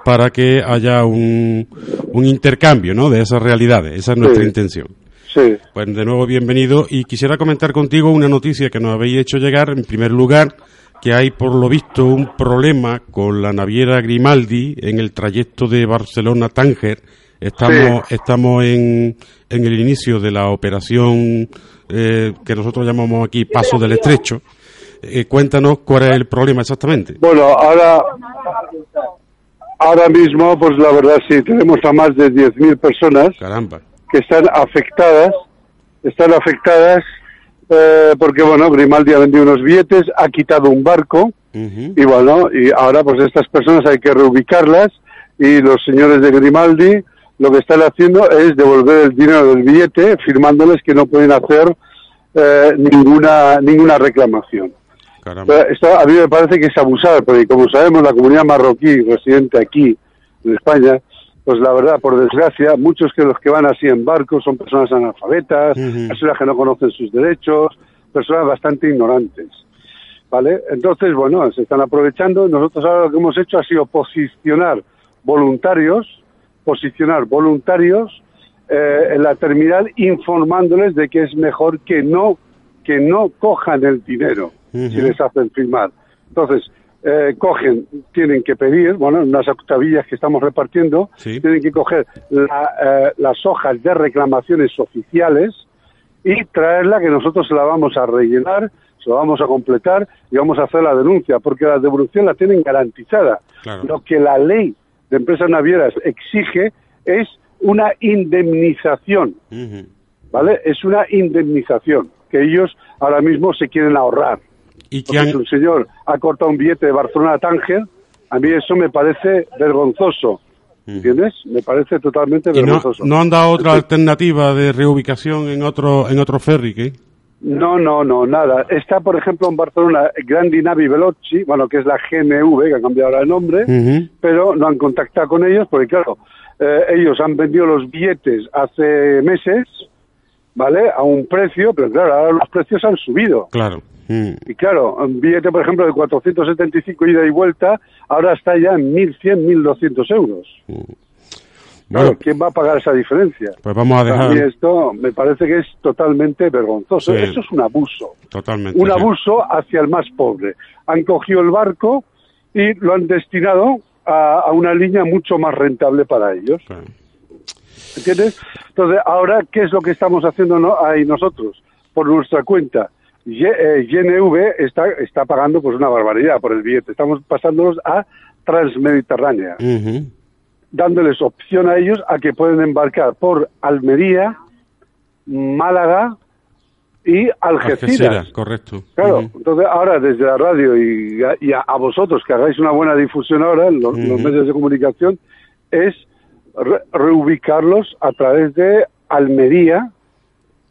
Speaker 2: para que haya un, un intercambio ¿no? de esas realidades. Esa es nuestra intención.
Speaker 9: Sí.
Speaker 2: Pues de nuevo bienvenido y quisiera comentar contigo una noticia que nos habéis hecho llegar. En primer lugar, que hay por lo visto un problema con la naviera Grimaldi en el trayecto de Barcelona-Tánger. Estamos, estamos en, en el inicio de la operación eh, que nosotros llamamos aquí Paso del Estrecho. Eh, cuéntanos cuál es el problema exactamente.
Speaker 9: Bueno, ahora, ahora mismo, pues la verdad sí, tenemos a más de 10.000 personas
Speaker 2: Caramba.
Speaker 9: que están afectadas, están afectadas eh, porque bueno, Grimaldi ha vendido unos billetes, ha quitado un barco y bueno, y ahora pues estas personas hay que reubicarlas y los señores de Grimaldi lo que están haciendo es devolver el dinero del billete firmándoles que no pueden hacer eh, ninguna ninguna reclamación. Esto a mí me parece que es abusar, porque como sabemos la comunidad marroquí residente aquí en España pues la verdad, por desgracia, muchos que los que van así en barcos son personas analfabetas, personas que no conocen sus derechos, personas bastante ignorantes. ¿Vale? Entonces, bueno, se están aprovechando. Nosotros ahora lo que hemos hecho ha sido posicionar voluntarios, posicionar voluntarios eh, en la terminal informándoles de que es mejor que no que no cojan el dinero si les hacen firmar. Entonces, eh, cogen, tienen que pedir, bueno, unas octavillas que estamos repartiendo, tienen que coger eh, las hojas de reclamaciones oficiales y traerla que nosotros se la vamos a rellenar, se la vamos a completar y vamos a hacer la denuncia, porque la devolución la tienen garantizada. Lo que la ley de empresas navieras exige es una indemnización, ¿vale? Es una indemnización que ellos ahora mismo se quieren ahorrar.
Speaker 2: Y que
Speaker 9: un señor ha cortado un billete de Barcelona a Tánger, a mí eso me parece vergonzoso. Mm. ¿Entiendes? Me parece totalmente vergonzoso.
Speaker 2: No, han dado otra alternativa de reubicación en otro en otro ferry, ¿qué?
Speaker 9: No, no, no, nada. Está, por ejemplo, en Barcelona Grandi Navi Veloci, bueno, que es la GNV, que ha cambiado ahora el nombre, pero no han contactado con ellos porque, claro, eh, ellos han vendido los billetes hace meses, ¿vale? A un precio, pero claro, ahora los precios han subido.
Speaker 2: Claro.
Speaker 9: Mm. Y claro, un billete, por ejemplo, de 475 ida y vuelta, ahora está ya en 1.100, 1.200 euros. Mm. ¿quién va a pagar esa diferencia?
Speaker 2: Pues vamos a dejar.
Speaker 9: esto me parece que es totalmente vergonzoso. Esto es un abuso.
Speaker 2: Totalmente.
Speaker 9: Un abuso hacia el más pobre. Han cogido el barco y lo han destinado a, una línea mucho más rentable para ellos. ¿Entiendes? Entonces, ahora, ¿qué es lo que estamos haciendo ahí nosotros? Por nuestra cuenta GNV eh, está, está pagando pues una barbaridad por el billete. Estamos pasándolos a Transmediterránea, dándoles opción a ellos a que pueden embarcar por Almería, Málaga y Algeciras.
Speaker 2: correcto.
Speaker 9: Claro, entonces ahora desde la radio y, a, vosotros que hagáis una buena difusión ahora en los, medios de comunicación es reubicarlos a través de Almería,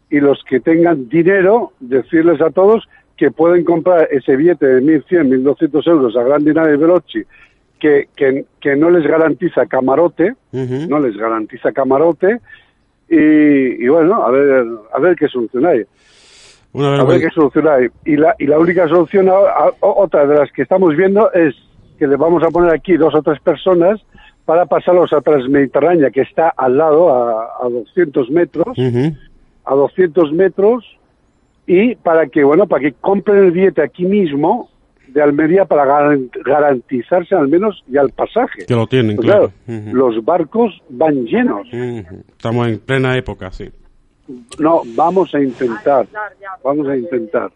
Speaker 9: y los que tengan dinero, decirles a todos que pueden comprar ese billete de 1.100, 1.200 euros a Gran Dinari Veloci, que, que, que, no les garantiza camarote, no les garantiza camarote, y, bueno, a ver, a ver qué solucionáis. a ver qué solucionáis. Y la, y la única solución, otra de las que estamos viendo, es que le vamos a poner aquí dos o tres personas para pasarlos a Transmediterránea, que está al lado, a, a 200 metros, a 200 metros y para que, bueno, para que compren el billete aquí mismo de Almería para garantizarse al menos ya el pasaje.
Speaker 2: Que lo tienen, pues claro.
Speaker 9: Los barcos van llenos.
Speaker 2: Estamos en plena época, sí.
Speaker 9: No, vamos a intentar, vamos a intentar.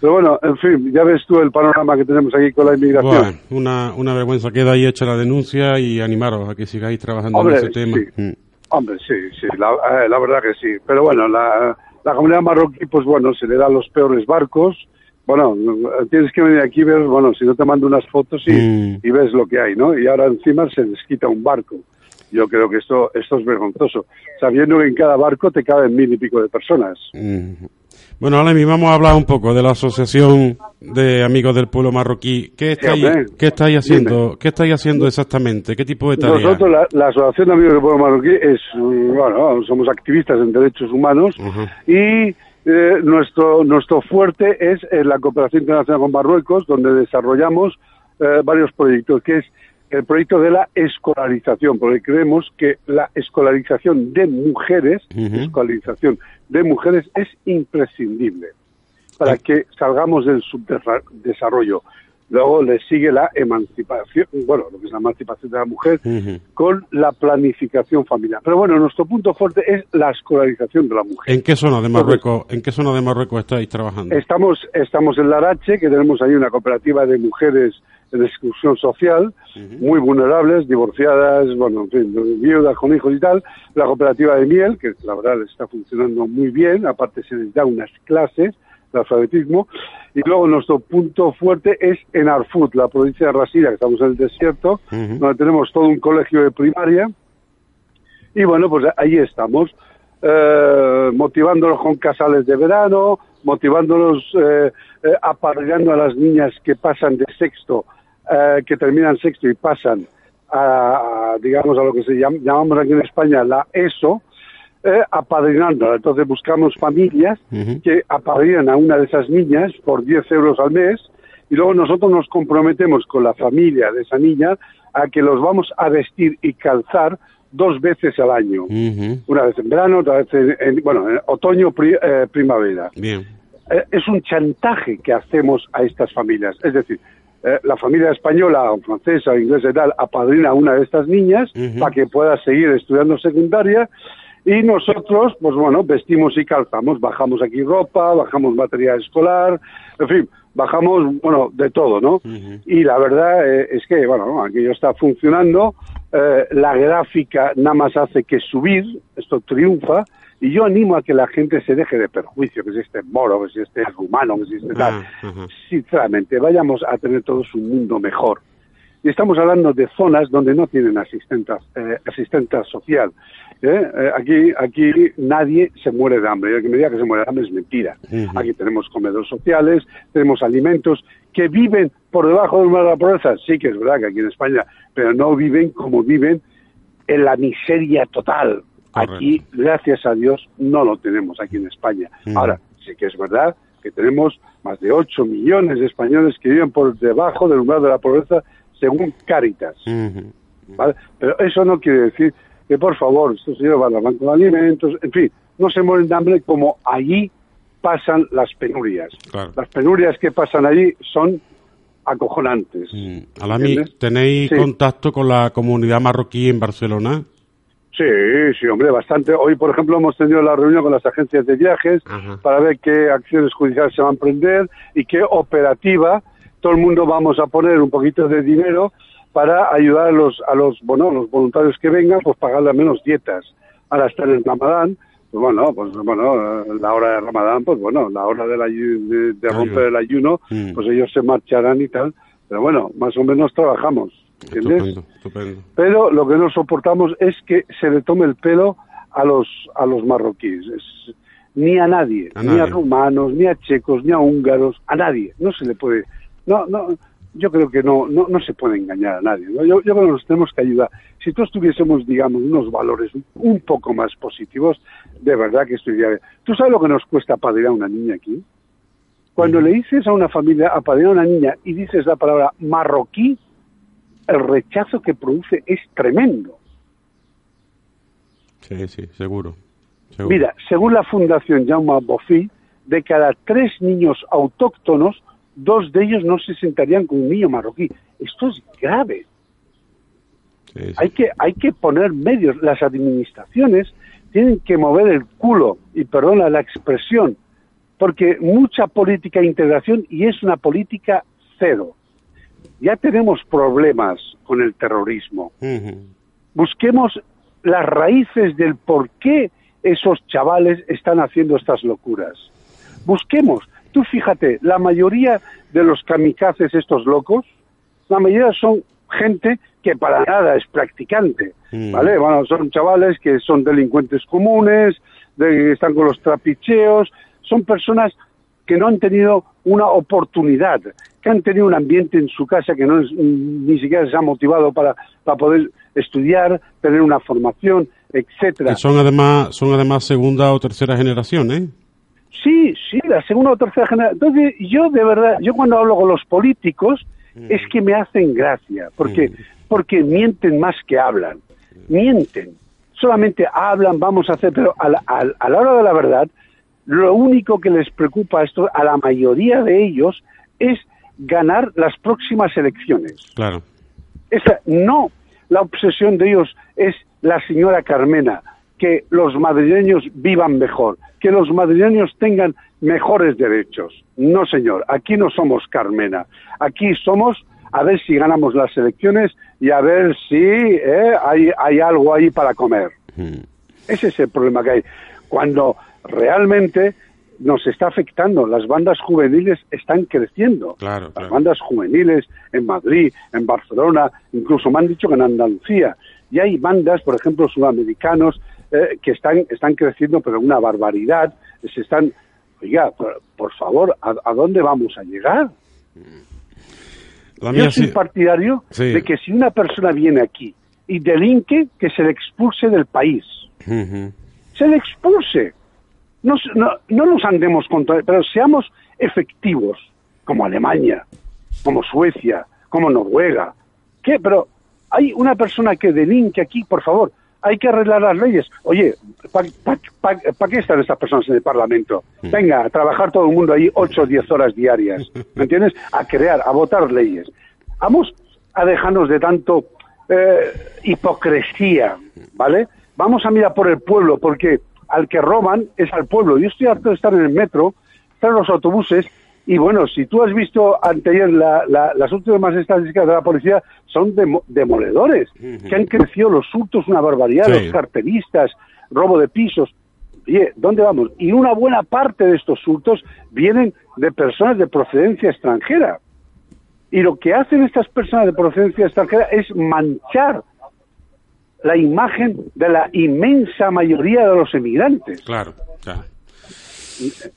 Speaker 9: Pero bueno, en fin, ya ves tú el panorama que tenemos aquí con la inmigración.
Speaker 2: una, una vergüenza. Queda ahí hecha la denuncia y animaros a que sigáis trabajando en ese tema.
Speaker 9: Mm. Hombre, sí, sí, la, eh, la verdad que sí. Pero bueno, la, la comunidad marroquí, pues bueno, se le da los peores barcos. Bueno, tienes que venir aquí y ver, bueno, si no te mando unas fotos y, mm. y, ves lo que hay, ¿no? Y ahora encima se les quita un barco. Yo creo que esto, esto es vergonzoso, sabiendo que en cada barco te caben mil y pico de personas.
Speaker 2: Mm. Bueno, Alemi, vamos a hablar un poco de la Asociación de Amigos del Pueblo Marroquí. ¿Qué estáis, ¿qué estáis haciendo? ¿Qué estáis haciendo exactamente? ¿Qué tipo de tareas?
Speaker 9: Nosotros, la, Asociación de Amigos del Pueblo Marroquí, es, bueno, somos activistas en derechos humanos y eh, nuestro, nuestro fuerte es la cooperación internacional con Marruecos, donde desarrollamos eh, varios proyectos, que es el proyecto de la escolarización, porque creemos que la escolarización de mujeres, escolarización de mujeres es imprescindible para que salgamos del subdesarrollo. Luego le sigue la emancipación, bueno, lo que es la emancipación de la mujer, con la planificación familiar. Pero bueno, nuestro punto fuerte es la escolarización de la mujer.
Speaker 2: ¿En qué zona de Marruecos, en qué zona de Marruecos estáis trabajando?
Speaker 9: Estamos, estamos en Larache, que tenemos ahí una cooperativa de mujeres en exclusión social, muy vulnerables, divorciadas, bueno, en fin, viudas con hijos y tal. La cooperativa de miel, que la verdad está funcionando muy bien, aparte se les da unas clases de alfabetismo. Y luego nuestro punto fuerte es en Arfut, la provincia de Rasira, que estamos en el desierto, donde tenemos todo un colegio de primaria. Y bueno, pues ahí estamos, eh, motivándolos con casales de verano, motivándolos, eh, eh, a las niñas que pasan de sexto, eh, que terminan sexto y pasan a, digamos, a lo que se llamamos aquí en España la ESO, eh, apadrinando. Entonces buscamos familias que apadrinan a una de esas niñas por 10 euros al mes y luego nosotros nos comprometemos con la familia de esa niña a que los vamos a vestir y calzar dos veces al año. Una vez en verano, otra vez en, bueno, en otoño, eh, primavera.
Speaker 2: Bien.
Speaker 9: Eh, es un chantaje que hacemos a estas familias. Es decir, eh, la familia española o francesa o inglesa y tal apadrina a una de estas niñas para que pueda seguir estudiando secundaria. Y nosotros, pues bueno, vestimos y calzamos, bajamos aquí ropa, bajamos material escolar, en fin, bajamos, bueno, de todo, ¿no? Y la verdad eh, es que, bueno, aquello está funcionando, eh, la gráfica nada más hace que subir, esto triunfa, y yo animo a que la gente se deje de perjuicio, que si este moro, que si este rumano, que si este tal. Ah, Sinceramente, vayamos a tener todos un mundo mejor. Y estamos hablando de zonas donde no tienen asistenta, eh, asistenta social. ¿eh? Eh, aquí, aquí nadie se muere de hambre. Y el que me diga que se muere de hambre es mentira. Aquí tenemos comedores sociales, tenemos alimentos que viven por debajo de la pobreza. Sí que es verdad que aquí en España, pero no viven como viven en la miseria total. Aquí, gracias a Dios, no lo tenemos aquí en España. Ahora, sí que es verdad que tenemos más de 8 millones de españoles que viven por debajo del umbral de la pobreza según Cáritas. Pero eso no quiere decir que, por favor, estos señores van al banco de alimentos, en fin, no se mueren de hambre como allí pasan las penurias. Las penurias que pasan allí son acojonantes.
Speaker 2: Mm. ¿tenéis contacto con la comunidad marroquí en Barcelona?
Speaker 9: Sí, sí, hombre, bastante. Hoy, por ejemplo, hemos tenido la reunión con las agencias de viajes para ver qué acciones judiciales se van a emprender y qué operativa todo el mundo vamos a poner un poquito de dinero para ayudar a los, a los, bueno, los voluntarios que vengan, pues pagarle menos dietas. Ahora está en el Ramadán, pues bueno, pues bueno, la hora de Ramadán, pues bueno, la hora de, de, romper el ayuno, mm. pues ellos se marcharán y tal. Pero bueno, más o menos trabajamos, ¿entiendes? Pero lo que no soportamos es que se le tome el pelo a los, a los marroquíes. ni a nadie, ni a rumanos, ni a checos, ni a húngaros, a nadie. No se le puede no, no, yo creo que no, no, no se puede engañar a nadie. Yo, creo que nos tenemos que ayudar. Si todos tuviésemos, digamos, unos valores un poco más positivos, de verdad que estoy bien. ¿Tú sabes lo que nos cuesta padrinar a una niña aquí? Cuando le dices a una familia apadrinar a una niña y dices la palabra marroquí, el rechazo que produce es tremendo.
Speaker 2: Sí, sí, seguro.
Speaker 9: Mira, según la Fundación Jaume Bofill, de cada tres niños autóctonos, dos de ellos no se sentarían con un niño marroquí. Esto es grave. Hay, que, hay que poner medios. Las administraciones tienen que mover el culo, y perdona la expresión, porque mucha política de integración y es una política cero. Ya tenemos problemas con el terrorismo. Busquemos las raíces del por qué esos chavales están haciendo estas locuras. Busquemos. Tú fíjate, la mayoría de los kamikazes, estos locos, la mayoría son gente que para nada es practicante, mm. ¿vale? Bueno, son chavales que son delincuentes comunes, que están con los trapicheos, son personas que no han tenido una oportunidad, que han tenido un ambiente en su casa que no es, ni siquiera se ha motivado para, para poder estudiar, tener una formación, etcétera.
Speaker 2: son además, son además segunda o tercera generación, ¿eh?
Speaker 9: Sí, sí, la segunda o tercera generación. Entonces, yo de verdad, yo cuando hablo con los políticos, mm. es que me hacen gracia, porque, mm. porque mienten más que hablan, mienten. Solamente hablan, vamos a hacer, pero a la, a la hora de la verdad, lo único que les preocupa a, esto, a la mayoría de ellos es ganar las próximas elecciones.
Speaker 2: Claro.
Speaker 9: Esa, no, la obsesión de ellos es la señora Carmena, que los madrileños vivan mejor, que los madrileños tengan mejores derechos. No, señor, aquí no somos Carmena, aquí somos a ver si ganamos las elecciones y a ver si eh, hay, hay algo ahí para comer. Hmm. Ese es el problema que hay. Cuando realmente nos está afectando. Las bandas juveniles están creciendo.
Speaker 2: Las
Speaker 9: bandas juveniles en Madrid, en Barcelona, incluso me han dicho que en Andalucía. Y hay bandas, por ejemplo, sudamericanos, eh, que están, están creciendo, pero una barbaridad. Se están, oiga, por, favor, ¿a, dónde vamos a llegar? Yo soy partidario de que si una persona viene aquí y delinque, que se le expulse del país. Se le expulse no, no, nos andemos contra, pero seamos efectivos, como Alemania, como Suecia, como Noruega. ¿Qué? Pero hay una persona que delinque aquí, por favor, hay que arreglar las leyes. Oye, ¿para qué están estas personas en el Parlamento? Hmm. Venga, a trabajar todo el mundo ahí ocho o diez horas diarias, ¿me entiendes? A crear, a votar leyes. Vamos a dejarnos de tanto eh, hipocresía, ¿vale? Vamos a mirar por el pueblo, porque al que roban es al pueblo. Yo estoy harto de estar en el metro, estar en los autobuses, y bueno, si tú has visto anteayer las últimas estadísticas de la policía, son demoledores, que han crecido los hurtos una barbaridad, los carteristas, robo de pisos. Oye, ¿dónde vamos? Y una buena parte de estos hurtos vienen de personas de procedencia extranjera. Y lo que hacen estas personas de procedencia extranjera es manchar la imagen de la inmensa mayoría de los emigrantes.
Speaker 2: Claro, claro.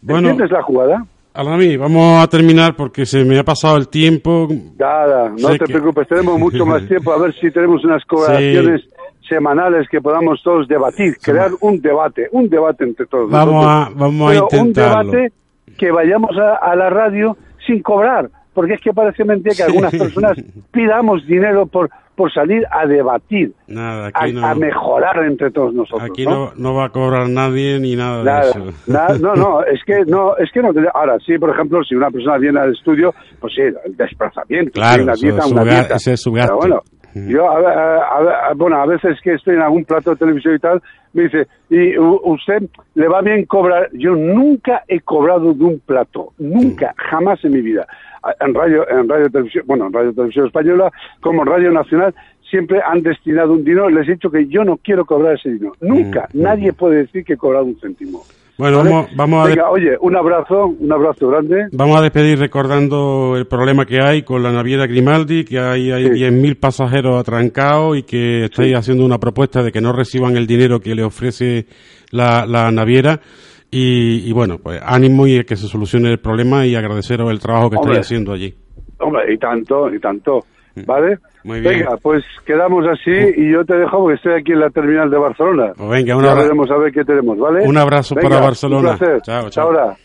Speaker 9: ¿Entiendes la jugada?
Speaker 2: Alami, vamos a terminar porque se me ha pasado el tiempo.
Speaker 9: Nada, no te preocupes, tenemos (laughs) mucho más tiempo a ver si tenemos unas colaboraciones semanales que podamos todos debatir, crear un debate, un debate entre todos.
Speaker 2: Vamos a, vamos a intentarlo.
Speaker 9: Un debate que vayamos a, a la radio sin cobrar, porque es que parece mentira que algunas personas (laughs) pidamos dinero por por salir a debatir, a, mejorar entre todos nosotros.
Speaker 2: Aquí ¿no? va a cobrar nadie ni nada, de eso. (laughs)
Speaker 9: no, no, es que no, es que no. Ahora sí, por ejemplo, si una persona viene al estudio, pues sí, el desplazamiento,
Speaker 2: claro, una dieta, una dieta. Ese es su gasto.
Speaker 9: bueno, yo, a, bueno, a veces que estoy en algún plato de televisión y tal, me dice, ¿y usted le va bien cobrar? Yo nunca he cobrado de un plato, nunca, jamás en mi vida en radio, en radio televisión, bueno, en radio televisión española, como en radio nacional, siempre han destinado un dinero. Les he dicho que yo no quiero cobrar ese dinero. Nunca, mm, nadie puede decir que he cobrado un céntimo.
Speaker 2: Bueno, vamos, a...
Speaker 9: Venga, oye, un abrazo, un abrazo grande.
Speaker 2: Vamos a despedir recordando el problema que hay con la naviera Grimaldi, que hay, hay 10.000 pasajeros atrancados y que estáis haciendo una propuesta de que no reciban el dinero que le ofrece la, la naviera. Y, bueno, pues ánimo y que se solucione el problema y agradeceros el trabajo que estáis haciendo allí.
Speaker 9: Hombre, y tanto, y tanto. ¿Vale? Muy bien. Venga, pues quedamos así y yo te dejo porque estoy aquí en la terminal de Barcelona.
Speaker 2: Pues venga,
Speaker 9: un abrazo. veremos a ver qué tenemos, ¿vale?
Speaker 2: Un abrazo para Barcelona. Un placer. Chao, chao.
Speaker 9: Ahora.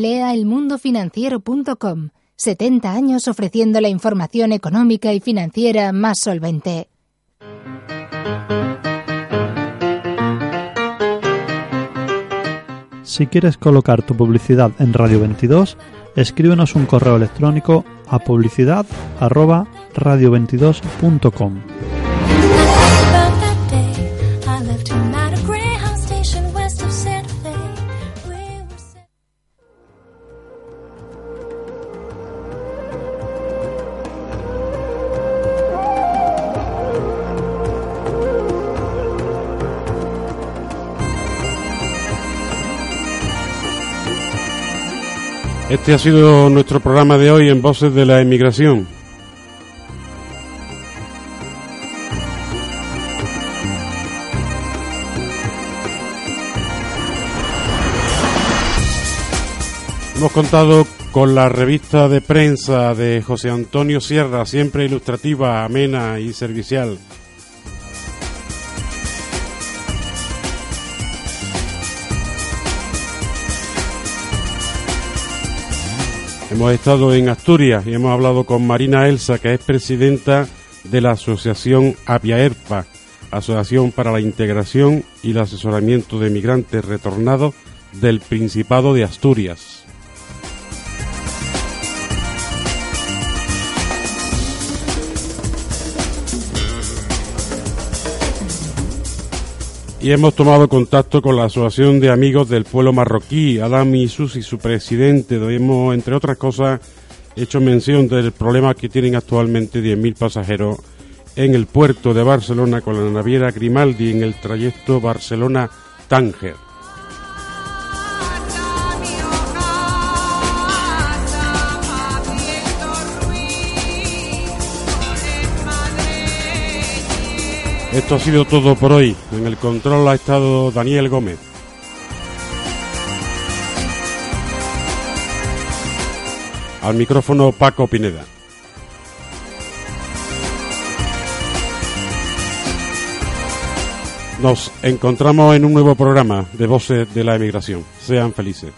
Speaker 10: Lea elmundofinanciero.com. 70 años ofreciendo la información económica y financiera más solvente.
Speaker 1: Si quieres colocar tu publicidad en Radio 22, escríbenos un correo electrónico a publicidad@radio22.com.
Speaker 2: Este ha sido nuestro programa de hoy en Voces de la Emigración. Hemos contado con la revista de prensa de José Antonio Sierra, siempre ilustrativa, amena y servicial. Hemos estado en Asturias y hemos hablado con Marina Elsa, que es presidenta de la Asociación APIAERPA, Asociación para la Integración y el Asesoramiento de Migrantes Retornados del Principado de Asturias. Y hemos tomado contacto con la Asociación de Amigos del Pueblo Marroquí, Adam y su presidente. Hemos, entre otras cosas, hecho mención del problema que tienen actualmente 10.000 pasajeros en el puerto de Barcelona con la naviera Grimaldi en el trayecto Barcelona-Tánger. Esto ha sido todo por hoy. En el control ha estado Daniel Gómez. Al micrófono Paco Pineda. Nos encontramos en un nuevo programa de Voces de la Emigración. Sean felices.